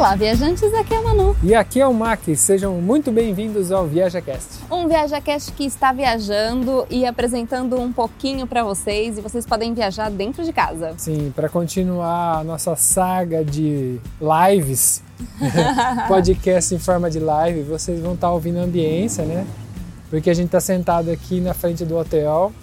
Olá, viajantes, aqui é a Manu. E aqui é o Mac, sejam muito bem-vindos ao ViajaCast. Um ViajaCast que está viajando e apresentando um pouquinho para vocês e vocês podem viajar dentro de casa. Sim, para continuar a nossa saga de lives, podcast em forma de live, vocês vão estar ouvindo a ambiência, né? Porque a gente está sentado aqui na frente do hotel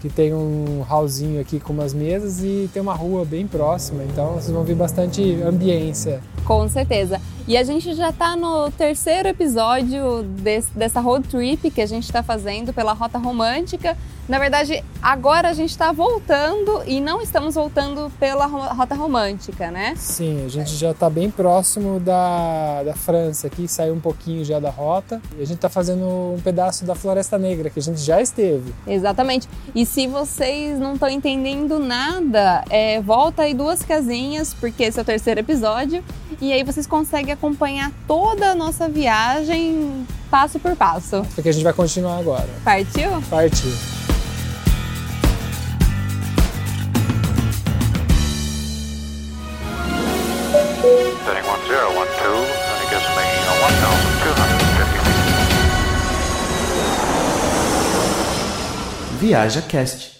que tem um hallzinho aqui com umas mesas e tem uma rua bem próxima, então vocês vão ver bastante ambiência. Com certeza. E a gente já está no terceiro episódio desse, dessa road trip que a gente está fazendo pela Rota Romântica. Na verdade, agora a gente está voltando e não estamos voltando pela Rota Romântica, né? Sim, a gente já está bem próximo da, da França aqui, saiu um pouquinho já da rota. E a gente está fazendo um pedaço da Floresta Negra, que a gente já esteve. Exatamente. E se vocês não estão entendendo nada, é, volta aí duas casinhas, porque esse é o terceiro episódio. E aí vocês conseguem acompanhar toda a nossa viagem passo por passo. Porque a gente vai continuar agora. Partiu? Partiu. Setting 1012,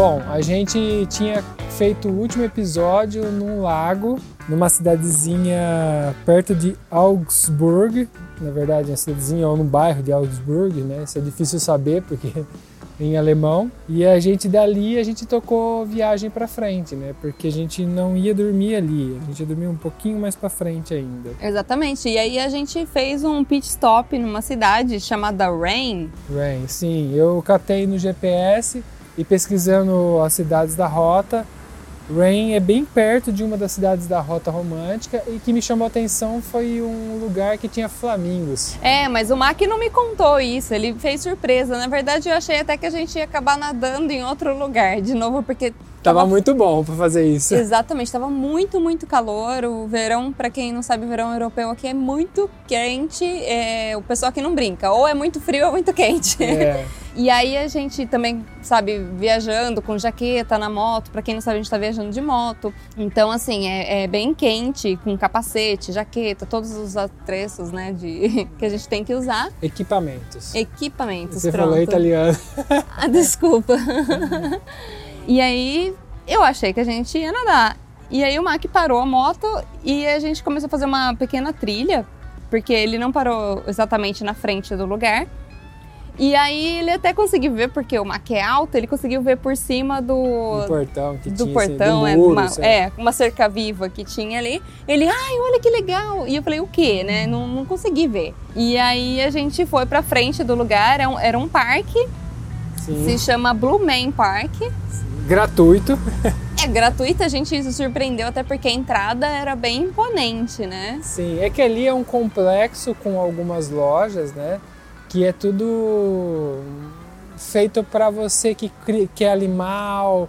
Bom, a gente tinha feito o último episódio num lago, numa cidadezinha perto de Augsburg. Na verdade, uma cidadezinha ou no bairro de Augsburg, né? Isso é difícil saber porque em alemão. E a gente dali a gente tocou viagem para frente, né? Porque a gente não ia dormir ali, a gente ia dormir um pouquinho mais para frente ainda. Exatamente. E aí a gente fez um pit stop numa cidade chamada Rain. Rain, sim. Eu catei no GPS e pesquisando as cidades da rota, Rain é bem perto de uma das cidades da Rota Romântica e que me chamou a atenção foi um lugar que tinha flamingos. É, mas o Mac não me contou isso, ele fez surpresa. Na verdade, eu achei até que a gente ia acabar nadando em outro lugar de novo, porque Tava muito bom para fazer isso. Exatamente, estava muito, muito calor. O verão, para quem não sabe, o verão europeu aqui é muito quente. É, o pessoal aqui não brinca, ou é muito frio ou muito quente. É. E aí a gente também, sabe, viajando com jaqueta na moto. Para quem não sabe, a gente tá viajando de moto. Então, assim, é, é, bem quente, com capacete, jaqueta, todos os atreços, né, de, que a gente tem que usar. Equipamentos. Equipamentos, Você pronto. falou italiano. Ah, desculpa. e aí eu achei que a gente ia nadar. E aí o Mac parou a moto e a gente começou a fazer uma pequena trilha, porque ele não parou exatamente na frente do lugar. E aí ele até conseguiu ver, porque o Mac é alto, ele conseguiu ver por cima do, Do portão que do tinha, portão, assim, é, do muro, uma, sei lá. é, uma cerca viva que tinha ali. Ele, ai, olha que legal. E eu falei, o quê, né? Não, não consegui ver. E aí a gente foi pra frente do lugar, era um, era um parque, Sim. se chama Blue Man Park. Gratuito. É gratuito, a gente se surpreendeu até porque a entrada era bem imponente, né? Sim, é que ali é um complexo com algumas lojas, né? Que é tudo feito para você que quer animal,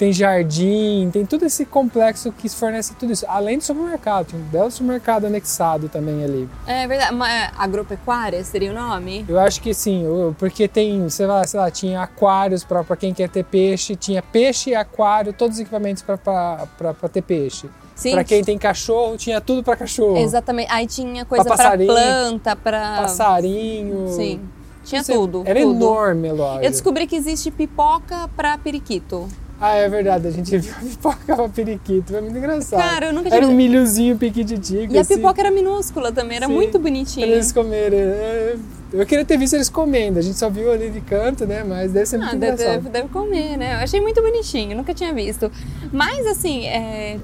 tem jardim, tem todo esse complexo que fornece tudo isso. Além do supermercado, tem um belo supermercado anexado também ali. É verdade, uma agropecuária seria o nome? Eu acho que sim, porque tem, sei lá, sei lá tinha aquários para quem quer ter peixe, tinha peixe e aquário, todos os equipamentos para ter peixe. Para quem tem cachorro, tinha tudo para cachorro. Exatamente. Aí tinha coisa passarinho, planta, pra. Passarinho. Sim. Tinha sei, tudo. Era tudo. enorme a loja. Eu descobri que existe pipoca pra periquito. Ah, é verdade, a gente viu a pipoca pra periquito, foi muito engraçado. Cara, eu nunca tinha Era um milhozinho piquititico. E a assim, pipoca era minúscula também, era Sim. muito Pra bonitinha. eles comerem. É, Eu queria ter visto eles comendo, a gente só viu ali de canto, né? Mas deve ser muito Ah, deve, engraçado. deve, deve comer, né? Eu achei muito bonitinho, nunca tinha visto. Mas, assim, é,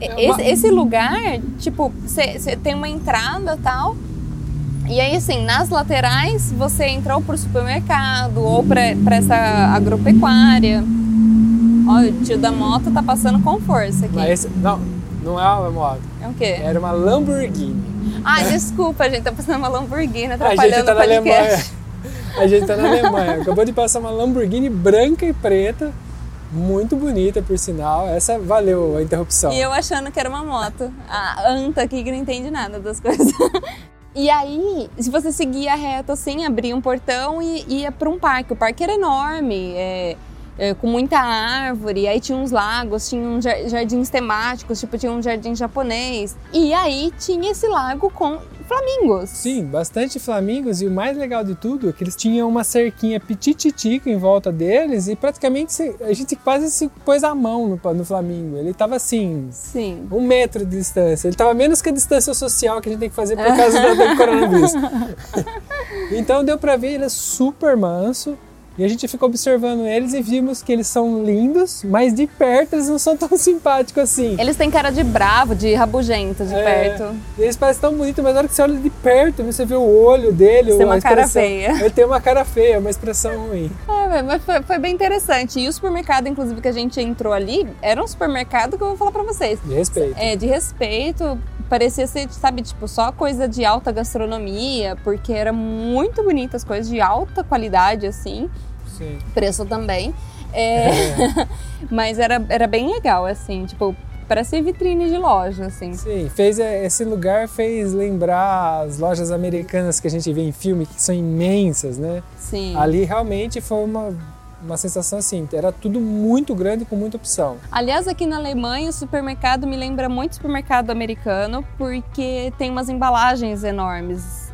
É esse, uma- esse lugar, tipo, você tem uma entrada e tal. E aí, assim, nas laterais, você entra ou pro supermercado ou pra, pra essa agropecuária. Olha, o tio da moto tá passando com força aqui. Mas esse, não, não é uma moto, É o quê? era uma Lamborghini. Ah, desculpa, a gente tá passando uma Lamborghini A atrapalhando gente tá o na Alemanha. podcast. A gente tá na Alemanha. Acabou de passar uma Lamborghini branca e preta, Muito bonita, por sinal. Essa valeu a interrupção. E eu achando que era uma moto. A anta aqui que não entende nada das coisas. E aí, se você seguia reto assim, abria um portão e ia para um parque. O parque era enorme, é, com muita árvore, aí tinha uns lagos, tinha uns jar- jardins temáticos, tipo tinha um jardim japonês. E aí tinha esse lago com flamingos. Sim, bastante flamingos e o mais legal de tudo é que eles tinham uma cerquinha pitititica em volta deles e praticamente a gente quase se pôs a mão no, no flamingo. Ele tava assim, Sim. um metro de distância. Ele tava menos que a distância social que a gente tem que fazer por causa do, do coronavírus. então deu pra ver ele é super manso. E a gente ficou observando eles e vimos que eles são lindos, mas de perto eles não são tão simpáticos assim. Eles têm cara de bravo, de rabugento de É, perto. Eles parecem tão bonitos, mas na hora que você olha de perto, você vê o olho dele, Tem a uma cara feia. Ele tem uma cara feia, uma expressão ruim. Ah, mas foi, foi bem interessante. E o supermercado, inclusive, que a gente entrou ali, era um supermercado que eu vou falar pra vocês. De respeito. É, de respeito, parecia ser, sabe, tipo, só coisa de alta gastronomia, porque era muito bonitas coisas de alta qualidade, assim, Sim. preço também. É, mas era, era bem legal, assim, tipo, parece vitrine de loja, assim. Sim, fez é, esse lugar fez lembrar as lojas americanas que a gente vê em filme, que são imensas, né? Sim. Ali realmente foi uma, uma sensação assim, era tudo muito grande com muita opção. Aliás, aqui na Alemanha, o supermercado me lembra muito supermercado americano, porque tem umas embalagens enormes.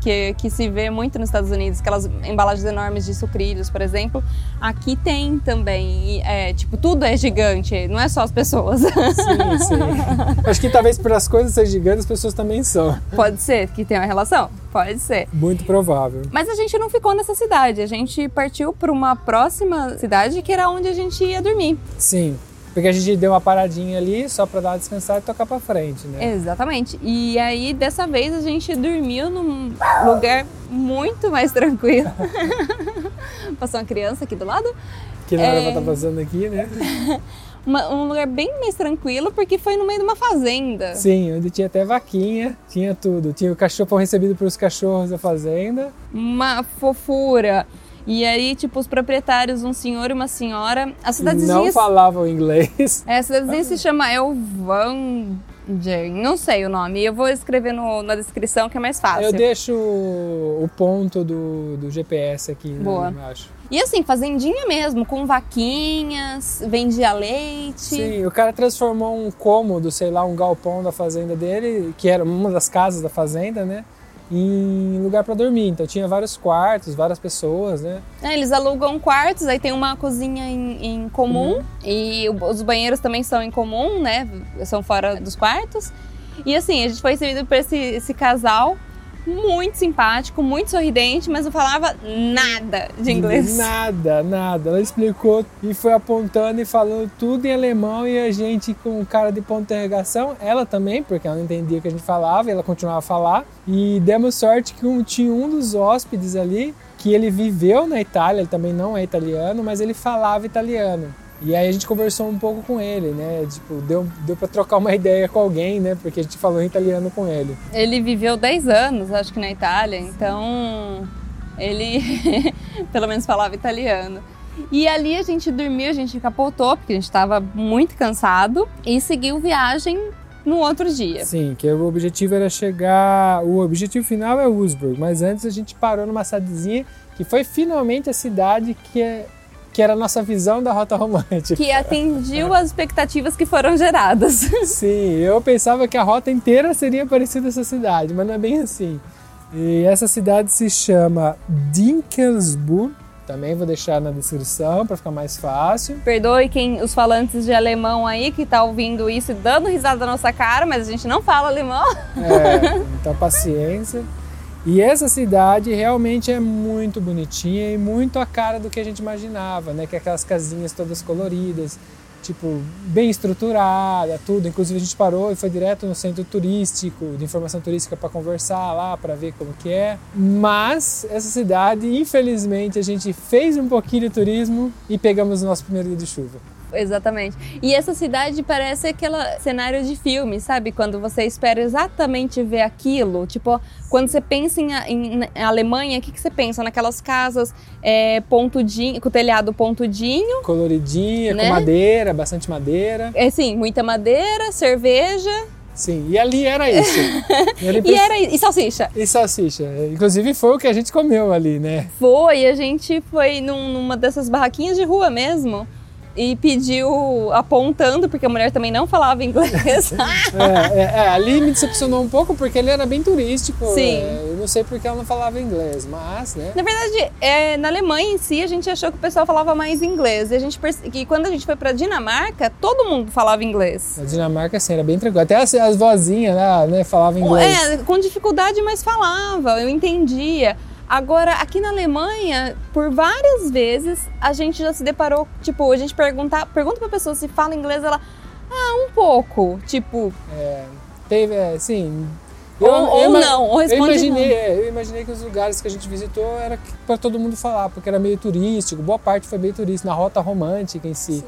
Que, que se vê muito nos Estados Unidos, aquelas embalagens enormes de sucrilhos, por exemplo. Aqui tem também, e, é, tipo, tudo é gigante, não é só as pessoas. Sim, sim. Acho que talvez por as coisas serem gigantes, as pessoas também são. Pode ser que tenha uma relação, pode ser. Muito provável. Mas a gente não ficou nessa cidade, a gente partiu para uma próxima cidade que era onde a gente ia dormir. Sim, porque a gente deu uma paradinha ali só pra dar uma descansada e tocar pra frente, né? Exatamente. E aí, dessa vez, a gente dormiu num lugar muito mais tranquilo. Passou uma criança aqui do lado. Que não era É. pra estar passando aqui, né? Uma- um lugar bem mais tranquilo, porque foi no meio de uma fazenda. Sim, onde tinha até vaquinha, tinha tudo. Tinha o cachorro recebido pelos cachorros da fazenda. Uma fofura. E aí, tipo, os proprietários, um senhor e uma senhora. A cidadezinha, Não falavam inglês. é, a cidadezinha se chama Elvanger. Não sei o nome. Eu vou escrever no- na descrição que é mais fácil. Eu deixo o ponto do, do GPS aqui né, Boa. embaixo. E assim, fazendinha mesmo, com vaquinhas, vendia leite. Sim, o cara transformou um cômodo, sei lá, um galpão da fazenda dele, que era uma das casas da fazenda, né? Em lugar pra dormir. Então tinha vários quartos, várias pessoas, né? É, eles alugam quartos, aí tem uma cozinha em, em comum Uhum. e os banheiros também são em comum, né? São fora dos quartos. E assim, a gente foi recebido por esse, esse casal muito simpático, muito sorridente, mas não falava nada de inglês. Nada, nada. Ela explicou e foi apontando e falando tudo em alemão e a gente com cara de ponto de interrogação. Ela também, porque ela não entendia o que a gente falava e ela continuava a falar. E demos sorte que um- tinha um dos hóspedes ali que ele viveu na Itália, ele também não é italiano, mas ele falava italiano. E aí a gente conversou um pouco com ele, né? Tipo, deu, deu pra trocar uma ideia com alguém, né? Porque a gente falou em italiano com ele. Ele viveu 10 anos, acho que na Itália, então ele pelo menos falava italiano. E ali a gente dormiu, a gente capotou, porque a gente estava muito cansado, e seguiu viagem no outro dia. Sim, que o objetivo era chegar. O objetivo final é Wurzburg, mas antes a gente parou numa cidadezinha que foi finalmente a cidade que, é, que era a nossa visão da rota romântica. Que atingiu as expectativas que foram geradas. Sim, eu pensava que a rota inteira seria parecida essa cidade, mas não é bem assim. E essa cidade se chama Dinkelsburg. Também vou deixar na descrição para ficar mais fácil. Perdoe quem os falantes de alemão aí que tá ouvindo isso e dando risada da nossa cara, mas a gente não fala alemão. É, então paciência. E essa cidade realmente é muito bonitinha e muito a cara do que a gente imaginava, né? Que é aquelas casinhas todas coloridas, tipo, bem estruturada, tudo. Inclusive a gente parou e foi direto no centro turístico, de informação turística para conversar lá, para ver como que é. Mas essa cidade, infelizmente, a gente fez um pouquinho de turismo e pegamos o nosso primeiro dia de chuva. Exatamente. E essa cidade parece aquele cenário de filme, sabe? Quando você espera exatamente ver aquilo. Tipo, quando você pensa em, em, em Alemanha, o que, que você pensa? Naquelas casas é, pontudinho, com o telhado pontudinho. Coloridinha, Né? com madeira, bastante madeira. É sim, muita madeira, cerveja Sim, e ali era isso. E, ali e, era, e salsicha. e salsicha. Inclusive foi o que a gente comeu ali, né? Foi, a gente foi num- numa dessas barraquinhas de rua mesmo. E pediu apontando, porque a mulher também não falava inglês. É, é, é, ali me decepcionou um pouco porque ele era bem turístico. Sim. é, eu não sei porque ela não falava inglês, mas, né? Na verdade, é, na Alemanha em si, a gente achou que o pessoal falava mais inglês. E a gente perce- que quando a gente foi pra Dinamarca, todo mundo falava inglês. Na Dinamarca, assim, era bem tranquilo. Até as, as vozinhas lá, né, falavam inglês. É, com dificuldade, mas falava, eu entendia. Agora, aqui na Alemanha, por várias vezes, a gente já se deparou, tipo, a gente pergunta, pergunta pra pessoa se fala inglês, ela, ah, um pouco. Tipo, Teve, é, sim. Ou- ou ima- não, ou eu responde imaginei, não. é, eu imaginei que os lugares que a gente visitou era para todo mundo falar, porque era meio turístico, boa parte foi meio turístico, na rota romântica em si.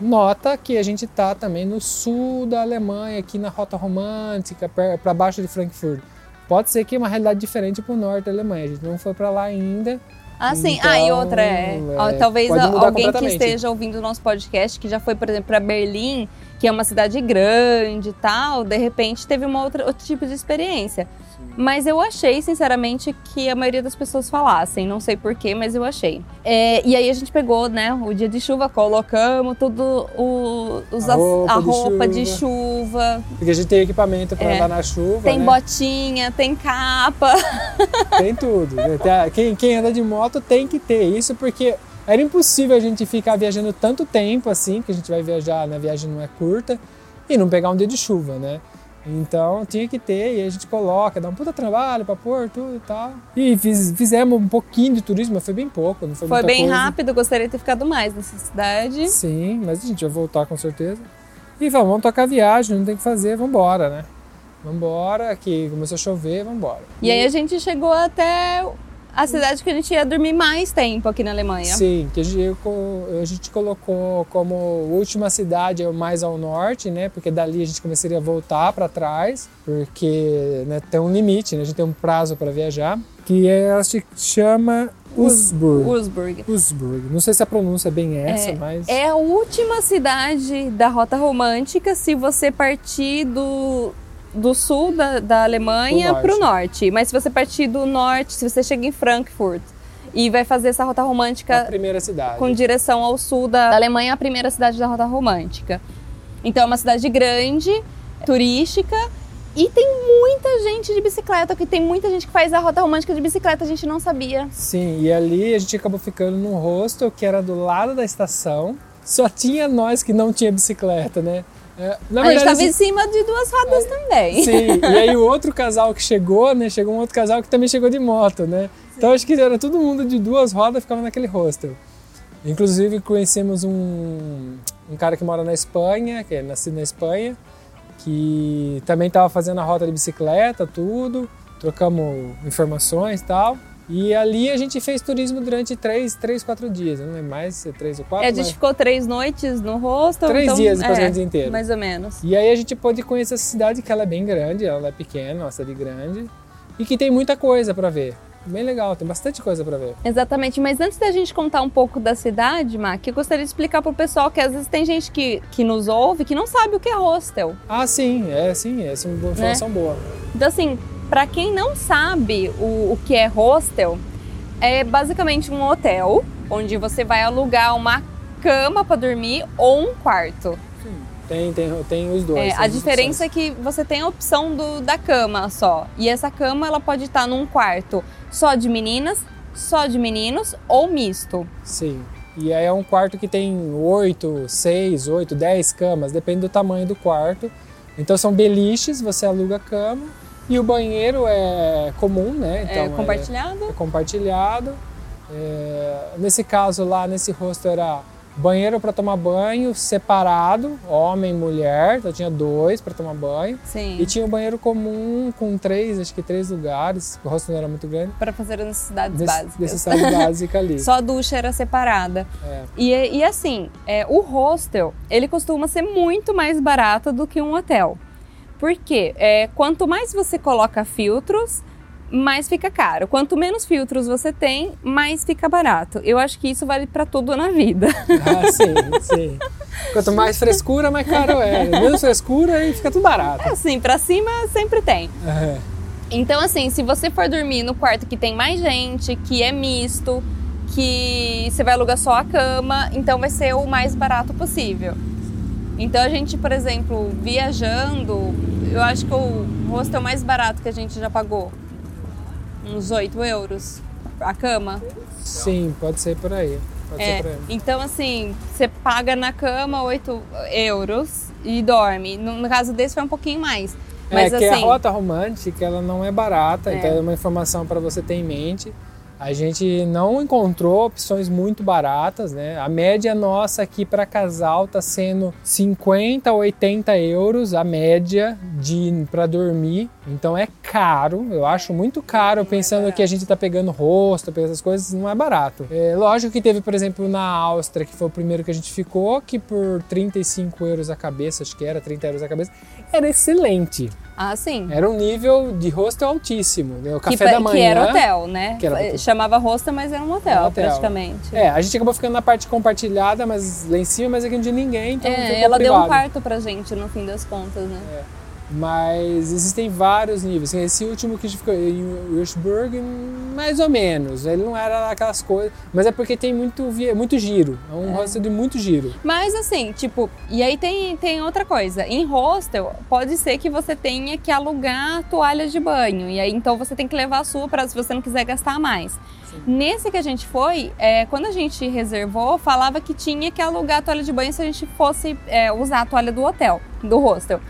Nota que a gente tá também no sul da Alemanha, aqui na rota romântica, para baixo de Frankfurt. Pode ser que é uma realidade diferente para o norte da Alemanha. A gente não foi para lá ainda. assim, ah, e Então, outra é, é, talvez alguém que esteja ouvindo o nosso podcast, que já foi, por exemplo, pra Berlim, que é uma cidade grande e tal, de repente teve uma outra, outro tipo de experiência. Mas eu achei, sinceramente, que a maioria das pessoas falassem. Não sei porquê, mas eu achei. É, e aí a gente pegou, né, o dia de chuva, colocamos tudo o, os, A roupa a de roupa de chuva. chuva. Porque a gente tem equipamento para É. andar na chuva, Tem né? botinha, tem capa. Tem tudo. a- Quem, quem anda de moto tem que ter isso, porque era impossível a gente ficar viajando tanto tempo assim, que a gente vai viajar, né? a viagem não é curta, e não pegar um dia de chuva, né? Então tinha que ter, e a gente coloca, dá um puta trabalho pra pôr tudo e tal. E fiz- fizemos um pouquinho de turismo, mas foi bem pouco, não foi Foi bem coisa. rápido, gostaria de ter ficado mais nessa cidade. Sim, mas a gente vai voltar com certeza. E vamos, vamos tocar a viagem, não tem o que fazer, vambora, né? Vambora, que começou a chover, vambora. E aí a gente chegou até a cidade que a gente ia dormir mais tempo aqui na Alemanha. Sim, que a gente, a gente colocou como última cidade mais ao norte, né? Porque dali a gente começaria a voltar para trás, porque né, tem um limite, né? A gente tem um prazo para viajar, que é, ela se chama Usburg. Wurzburg. Usburg. Não sei se a pronúncia é bem essa, mas É a última cidade da Rota Romântica se você partir do, do sul da, da Alemanha para o norte. Mas se você partir do norte, se você chega em Frankfurt e vai fazer essa Rota Romântica primeira cidade. com direção ao sul da Alemanha, a primeira cidade da Rota Romântica. Então é uma cidade grande, turística e tem muita gente de bicicleta, que tem muita gente que faz a Rota Romântica de bicicleta, a gente não sabia. Sim, e ali a gente acabou ficando num hostel que era do lado da estação. Só tinha nós que não tinha bicicleta, né? É, na a gente estava assim, em cima de duas rodas também. Sim, e aí o outro casal que chegou, né? Chegou um outro casal que também chegou de moto, né? Então acho que era todo mundo de duas rodas ficava naquele hostel. Inclusive conhecemos um, um cara que mora na Espanha, que é nascido na Espanha, que também estava fazendo a rota de bicicleta, tudo. Trocamos informações e tal. E ali a gente fez turismo durante três, três quatro dias. Não lembro mais é três ou quatro. É, a gente mas- ficou três noites no hostel. Três então, dias, é, ou menos, inteiro. Mais ou menos. E aí a gente pôde conhecer essa cidade que ela é bem grande, ela é pequena, é uma cidade grande e que tem muita coisa para ver. Bem legal, tem bastante coisa para ver. Exatamente, mas antes da gente contar um pouco da cidade, Mac, eu gostaria de explicar pro pessoal que às vezes tem gente que, que nos ouve que não sabe o que é hostel. Ah, sim, é sim, essa é uma boa informação boa. Então, assim, pra quem não sabe o, o que é hostel, é basicamente um hotel onde você vai alugar uma cama pra dormir ou um quarto. Tem, tem, tem os dois. É, a diferença opções. é que você tem a opção do, da cama só. E essa cama ela pode estar num quarto só de meninas, só de meninos ou misto. Sim. E aí é um quarto que tem oito, seis, oito, dez camas, depende do tamanho do quarto. Então são beliches, você aluga a cama. E o banheiro é comum, né? Então é compartilhado. é compartilhado. É, nesse caso lá, nesse hostel era banheiro para tomar banho separado, homem e mulher, então tinha dois para tomar banho. Sim. E tinha um banheiro comum com três, acho que três lugares, o rosto não era muito grande. Pra fazer as necessidades Nesse- básicas. Necessidade básica ali. Só a ducha era separada. É. E, e assim, é, o hostel, ele costuma ser muito mais barato do que um hotel. Por quê? É, quanto mais você coloca filtros, mais fica caro. Quanto menos filtros você tem, mais fica barato. Eu acho que isso vale pra tudo na vida. Ah, sim, sim. Quanto mais frescura, mais caro é. Menos frescura, aí fica tudo barato. Assim, pra cima sempre tem. É. Então, assim, se você for dormir no quarto que tem mais gente, que é misto, que você vai alugar só a cama, então vai ser o mais barato possível. Então, a gente, por exemplo, viajando, eu acho que o hostel mais barato que a gente já pagou, uns 8 euros a cama. Sim, pode ser por aí. Pode É, ser por aí. então, assim, você paga na cama 8 euros e dorme. No, caso desse foi um pouquinho mais. Mas é que assim, a rota romântica ela não é barata, É. então é uma informação para você ter em mente. A gente não encontrou opções muito baratas, né? A média nossa aqui para casal tá sendo 50 a 80 euros a média de para dormir. Então é caro, eu acho muito caro, pensando que a gente tá pegando rosto, essas coisas, não é barato. É, lógico que teve, por exemplo, na Áustria, que foi o primeiro que a gente ficou, que por 35 euros a cabeça, acho que era 30 euros a cabeça, era excelente. Ah, sim. Era um nível de hostel altíssimo. né? O café que, da manhã. que era hotel, né? Que era hotel. Chamava hostel, mas era um hotel, hotel. praticamente. É, a gente acabou ficando na parte compartilhada, mas lá em cima, mas aqui não tinha ninguém, então É, ficou ela deu um privado. quarto pra gente no fim das contas, né? Mas existem vários níveis. Esse último que a gente ficou em Würzburg, mais ou menos. Ele não era aquelas coisas. Mas é porque tem muito, muito giro. É um hostel de muito giro. Mas assim, tipo, e aí tem, tem outra coisa. Em hostel, pode ser que você tenha que alugar toalha de banho. E aí então você tem que levar a sua para se você não quiser gastar mais. Nesse que a gente foi, é, quando a gente reservou, falava que tinha que alugar a toalha de banho se a gente fosse é, usar a toalha do hotel, do hostel.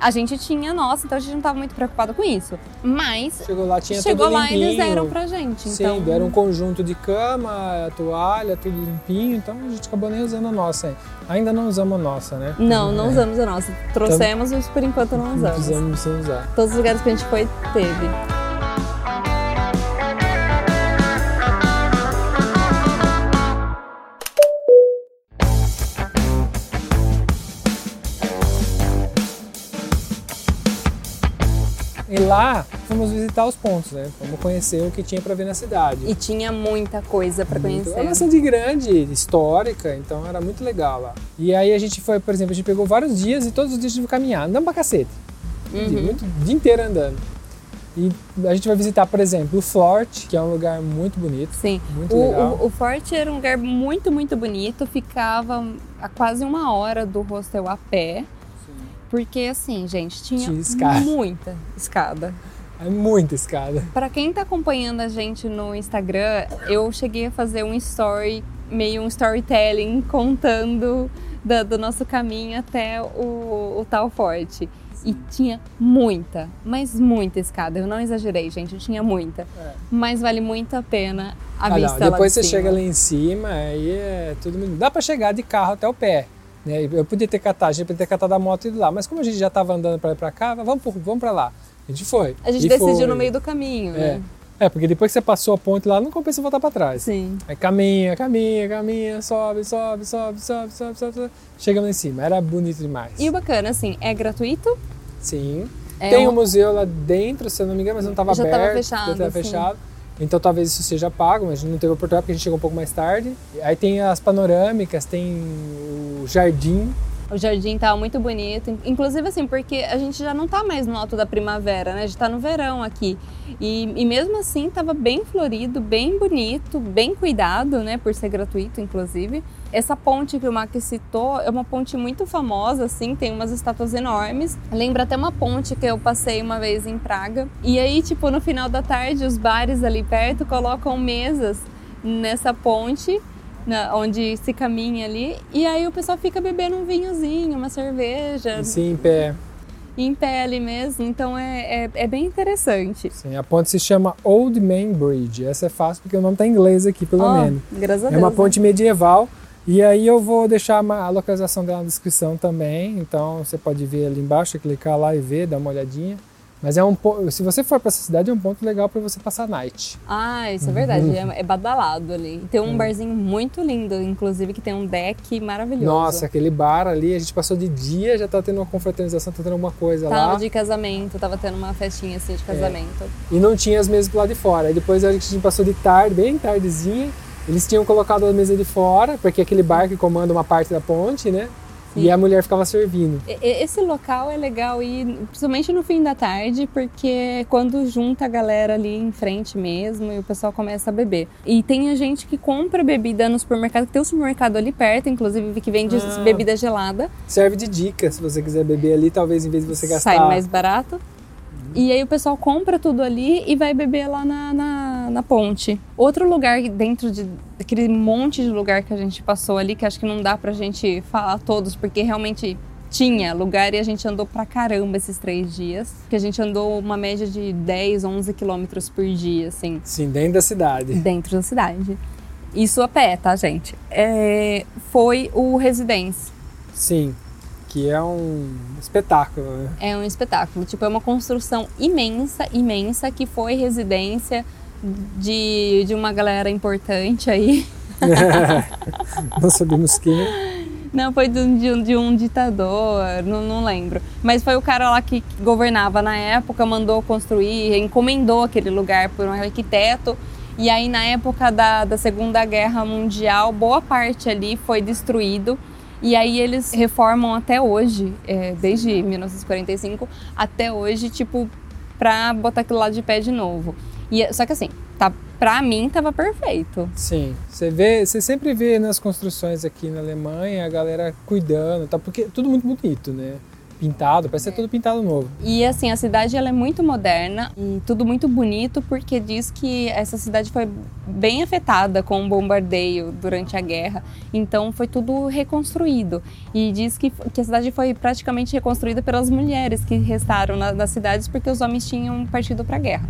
A gente tinha a nossa, então a gente não estava muito preocupado com isso. Mas Chegou lá, tinha chegou tudo lá e limpinho. eles deram pra gente. Sim, Então, deram um conjunto de cama, toalha, tudo limpinho. Então a gente acabou nem usando a nossa. Ainda não usamos a nossa, né? Não, não É, usamos a nossa. Trouxemos, mas por enquanto não Não usamos. precisamos sem usar. Todos os lugares que a gente foi, teve. Lá fomos visitar os pontos, né? Fomos conhecer o que tinha para ver na cidade. E tinha muita coisa pra Muito- É conhecer. uma cidade grande, histórica, então era muito legal lá. E aí a gente foi, por exemplo, a gente pegou vários dias e todos os dias a gente foi caminhar, andando pra cacete. Uhum. Muito, o dia inteiro andando. E a gente vai visitar, por exemplo, o Fort, que é um lugar muito bonito. Sim. Muito O, legal. o, o Forte era um lugar muito, muito bonito. Ficava a quase uma hora do hostel a pé. Porque, assim, gente, tinha, Tinha escada. muita escada. É muita escada. Pra quem tá acompanhando a gente no Instagram, eu cheguei a fazer um story, meio um storytelling, contando da- do nosso caminho até o, o tal forte. E tinha muita, mas muita escada. Eu não exagerei, gente, tinha muita. É. Mas vale muito a pena a Ah, não, vista lá Depois de você cima. chega lá em cima, aí é tudo. Dá pra chegar de carro até o pé. Né? Eu podia ter catado, a gente podia ter catado a moto e ido lá, mas como a gente já estava andando para para cá, vamos, por- vamos para lá. A gente foi. A gente decidiu foi. no meio do caminho, É. né? É, porque depois que você passou a ponte lá, não compensa voltar para trás. Sim. Aí caminha, caminha, caminha, sobe, sobe, sobe, sobe, sobe, sobe, sobe. Chegamos lá em cima. Era bonito demais. E o bacana, assim, é gratuito. Sim. É Tem um- um museu lá dentro, se eu não me engano, mas não estava Já aberto. tava fechado, Já estava sim. fechado. Então talvez isso seja pago, mas a gente não teve oportunidade porque a gente chegou um pouco mais tarde. Aí tem as panorâmicas, tem o jardim. O jardim tá muito bonito. Inclusive, assim, porque a gente já não tá mais no alto da primavera, né? A gente tá no verão aqui. E, e mesmo assim, tava bem florido, bem bonito, bem cuidado, né? Por ser gratuito, inclusive. Essa ponte que o Mac citou é uma ponte muito famosa, assim, tem umas estátuas enormes. Lembra até uma ponte que eu passei uma vez em Praga. E aí, tipo, no final da tarde, os bares ali perto colocam mesas nessa ponte na- onde se caminha ali, e aí o pessoal fica bebendo um vinhozinho, uma cerveja, Assim, em pé. em pé ali mesmo, então é, é, é bem interessante. Sim, a ponte se chama Old Main Bridge. Essa é fácil porque o nome está em inglês aqui, pelo Ó, menos. Graças a É Deus. uma né? ponte medieval E aí eu vou deixar a localização dela na descrição também, então você pode ver ali embaixo, clicar lá e ver, dar uma olhadinha. Mas é um se você for para essa cidade é um ponto legal para você passar night. Ah, isso é verdade. É, é badalado ali. Tem um barzinho muito lindo, inclusive, que tem um deck maravilhoso. Nossa, aquele bar ali, a gente passou de dia, já tá tendo uma confraternização, tá tendo alguma coisa Tava lá. de casamento, tava tendo uma festinha assim de casamento. E não tinha as mesas do lado de fora. Aí depois a gente passou de tarde, bem tardezinha. Eles tinham colocado a mesa de fora, porque é aquele bar que comanda uma parte da ponte, né? E a mulher ficava servindo. Esse local é legal e principalmente no fim da tarde, porque quando junta a galera ali em frente mesmo e o pessoal começa a beber. E tem a gente que compra bebida no supermercado, que tem um supermercado ali perto, inclusive, que vende Ah. bebida gelada. Serve de dica, se você quiser beber ali, talvez em vez de você gastar. Sai mais barato. E aí o pessoal compra tudo ali e vai beber lá na, na, na ponte. Outro lugar dentro de, daquele monte de lugar que a gente passou ali, que acho que não dá pra gente falar todos, porque realmente tinha lugar e a gente andou pra caramba esses três dias. Que a gente andou uma média de 10, 11 quilômetros por dia, assim Sim, dentro da cidade. dentro da cidade. Isso a pé, tá, gente? É, foi o Residence. Sim, que é um espetáculo, né? É um espetáculo. Tipo, é uma construção imensa, imensa, que foi residência de, de uma galera importante aí. Não sabemos quem. Não, foi de, um- de um- ditador, não, não lembro. Mas foi o cara lá que que governava na época, mandou construir, encomendou aquele lugar por um arquiteto. E aí, na época da, da Segunda Guerra Mundial, boa parte ali foi destruído. E aí eles reformam até hoje, é, desde 1945 até hoje, tipo, pra botar aquilo lá de pé de novo. E, só que assim, tá, pra mim tava perfeito. Sim, você vê, você sempre vê nas construções aqui na Alemanha a galera cuidando, tá? Porque é tudo muito bonito, né? Pintado, parece ser tudo pintado novo. E assim, a cidade ela é muito moderna e tudo muito bonito porque diz que essa cidade foi bem afetada com o bombardeio durante a guerra. Então foi tudo reconstruído. E diz que, que a cidade foi praticamente reconstruída pelas mulheres que restaram na, nas cidades porque os homens tinham partido para a guerra.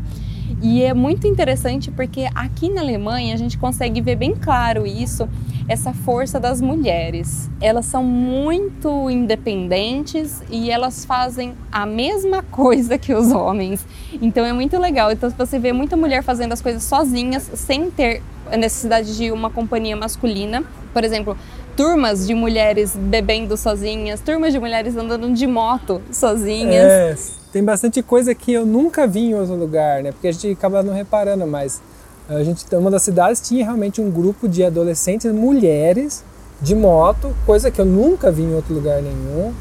E é muito interessante porque aqui na Alemanha a gente consegue ver bem claro isso, essa força das mulheres. Elas são muito independentes e elas fazem a mesma coisa que os homens. Então é muito legal. Então você vê muita mulher fazendo as coisas sozinhas, sem ter a necessidade de uma companhia masculina. Por exemplo, turmas de mulheres bebendo sozinhas, turmas de mulheres andando de moto sozinhas. É, tem bastante coisa que eu nunca vi em outro lugar, né? Porque a gente acaba não reparando, mas a gente, uma das cidades tinha realmente um grupo de adolescentes, mulheres, de moto, coisa que eu nunca vi em outro lugar nenhum.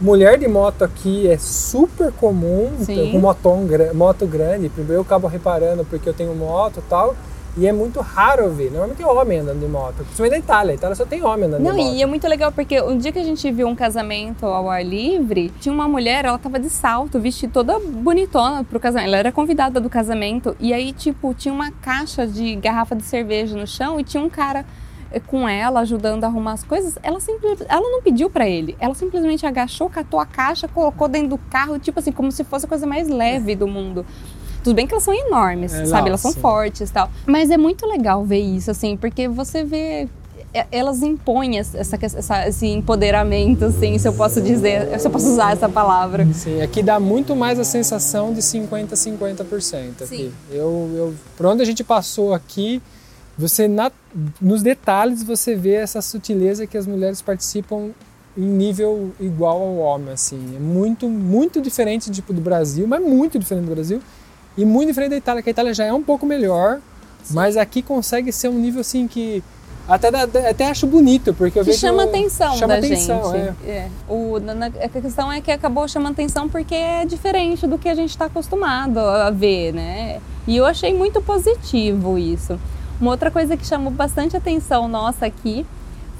Mulher de moto aqui é super comum, Sim. com motom, moto grande. Primeiro eu acabo reparando porque eu tenho moto e tal. E é muito raro ver. Normalmente é homem andando de moto. Principalmente na Itália. A Itália só tem homem andando Não, de moto. e é muito legal porque um dia que a gente viu um casamento ao ar livre, tinha uma mulher, ela tava de salto, vestida toda bonitona pro casamento. Ela era convidada do casamento. E aí, tipo, tinha uma caixa de garrafa de cerveja no chão e tinha um cara eh, com ela ajudando a arrumar as coisas. Ela simples, ela não pediu pra ele. Ela simplesmente agachou, catou a caixa, colocou dentro do carro, tipo assim, como se fosse a coisa mais leve do mundo. Tudo bem que elas são enormes, É, sabe? não, elas são sim. fortes e tal. Mas é muito legal ver isso, assim, porque você vê é- elas impõem essa, essa- esse empoderamento, assim, se eu posso dizer, se eu posso usar essa palavra. Sim, aqui dá muito mais a sensação de 50 50% aqui. Sim. Eu, eu, por onde a gente passou aqui, você na- nos detalhes você vê essa sutileza que as mulheres participam em nível igual ao homem, assim. É muito, muito diferente tipo do Brasil, mas muito diferente do Brasil e muito diferente da Itália, que a Itália já é um pouco melhor, mas aqui consegue ser um nível assim que até, até acho bonito, porque eu Que vejo chama atenção chama da atenção, gente. é. É. O, na- a questão é que acabou chamando atenção porque é diferente do que a gente está acostumado a ver, né? E eu achei muito positivo isso. Uma outra coisa que chamou bastante atenção nossa aqui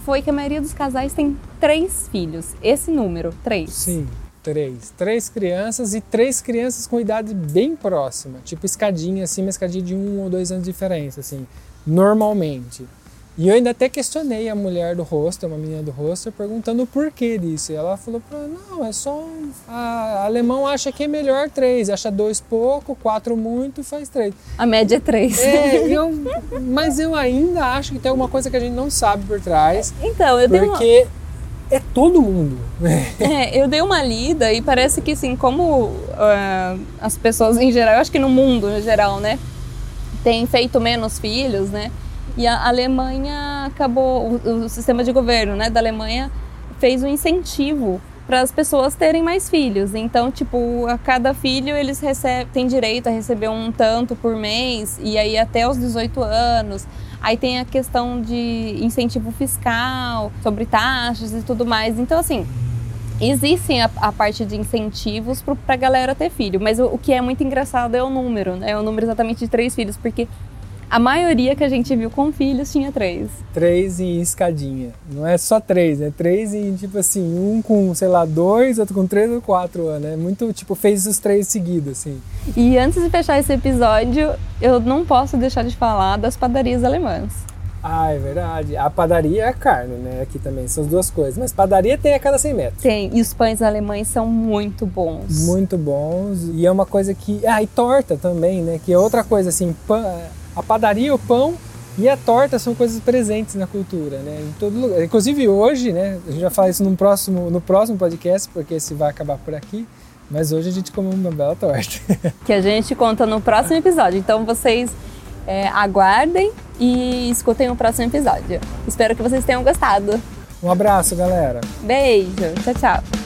foi que a maioria dos casais tem três filhos. Esse número, três. Sim, três. Três crianças e três crianças com idade bem próxima. Tipo escadinha, assim, uma escadinha de um ou dois anos de diferença, assim, normalmente. E eu ainda até questionei a mulher do hostel, uma menina do hostel, perguntando o porquê disso. E ela falou não, é só um... A alemão acha que é melhor três, acha dois pouco, quatro muito, faz três. A média é três. É, eu, mas eu ainda acho que tem alguma coisa que a gente não sabe por trás, Então, eu dei uma... porque é todo mundo. É, eu dei uma lida e parece que, assim, como ah, as pessoas em geral, eu acho que no mundo em geral, né, têm feito menos filhos, né, e a Alemanha acabou, o, o sistema de governo, né, da Alemanha fez um incentivo para as pessoas terem mais filhos. Então, tipo, a cada filho eles recebem, têm direito a receber um tanto por mês e aí até os 18 anos. Aí tem a questão de incentivo fiscal, sobre taxas e tudo mais. Então, assim, existem a, a parte de incentivos para a galera ter filho, mas o, o que é muito engraçado é o número, né? É o número exatamente de três filhos, porque a maioria que a gente viu com filhos tinha três. três em escadinha. Não é só três, é três em, tipo assim, um com, sei lá, dois, outro com três ou quatro anos. É muito, tipo, fez os três seguidos, assim. E antes de fechar esse episódio, eu não posso deixar de falar das padarias alemãs. Ah, é verdade. A padaria é a carne, né? Aqui também, são as duas coisas. Mas padaria tem a cada 100 metros. Tem, e os pães alemães são muito bons. Muito bons. E é uma coisa que... Ah, e torta também, né? Que é outra coisa, assim, pã- a padaria, o pão e a torta são coisas presentes na cultura, né? Em todo lugar. Inclusive hoje, né? A gente vai falar isso no próximo, no próximo podcast, porque esse vai acabar por aqui. Mas hoje a gente come uma bela torta. Que a gente conta no próximo episódio. Então vocês é, aguardem e escutem o próximo episódio. Espero que vocês tenham gostado. Um abraço, galera. Beijo, tchau, tchau.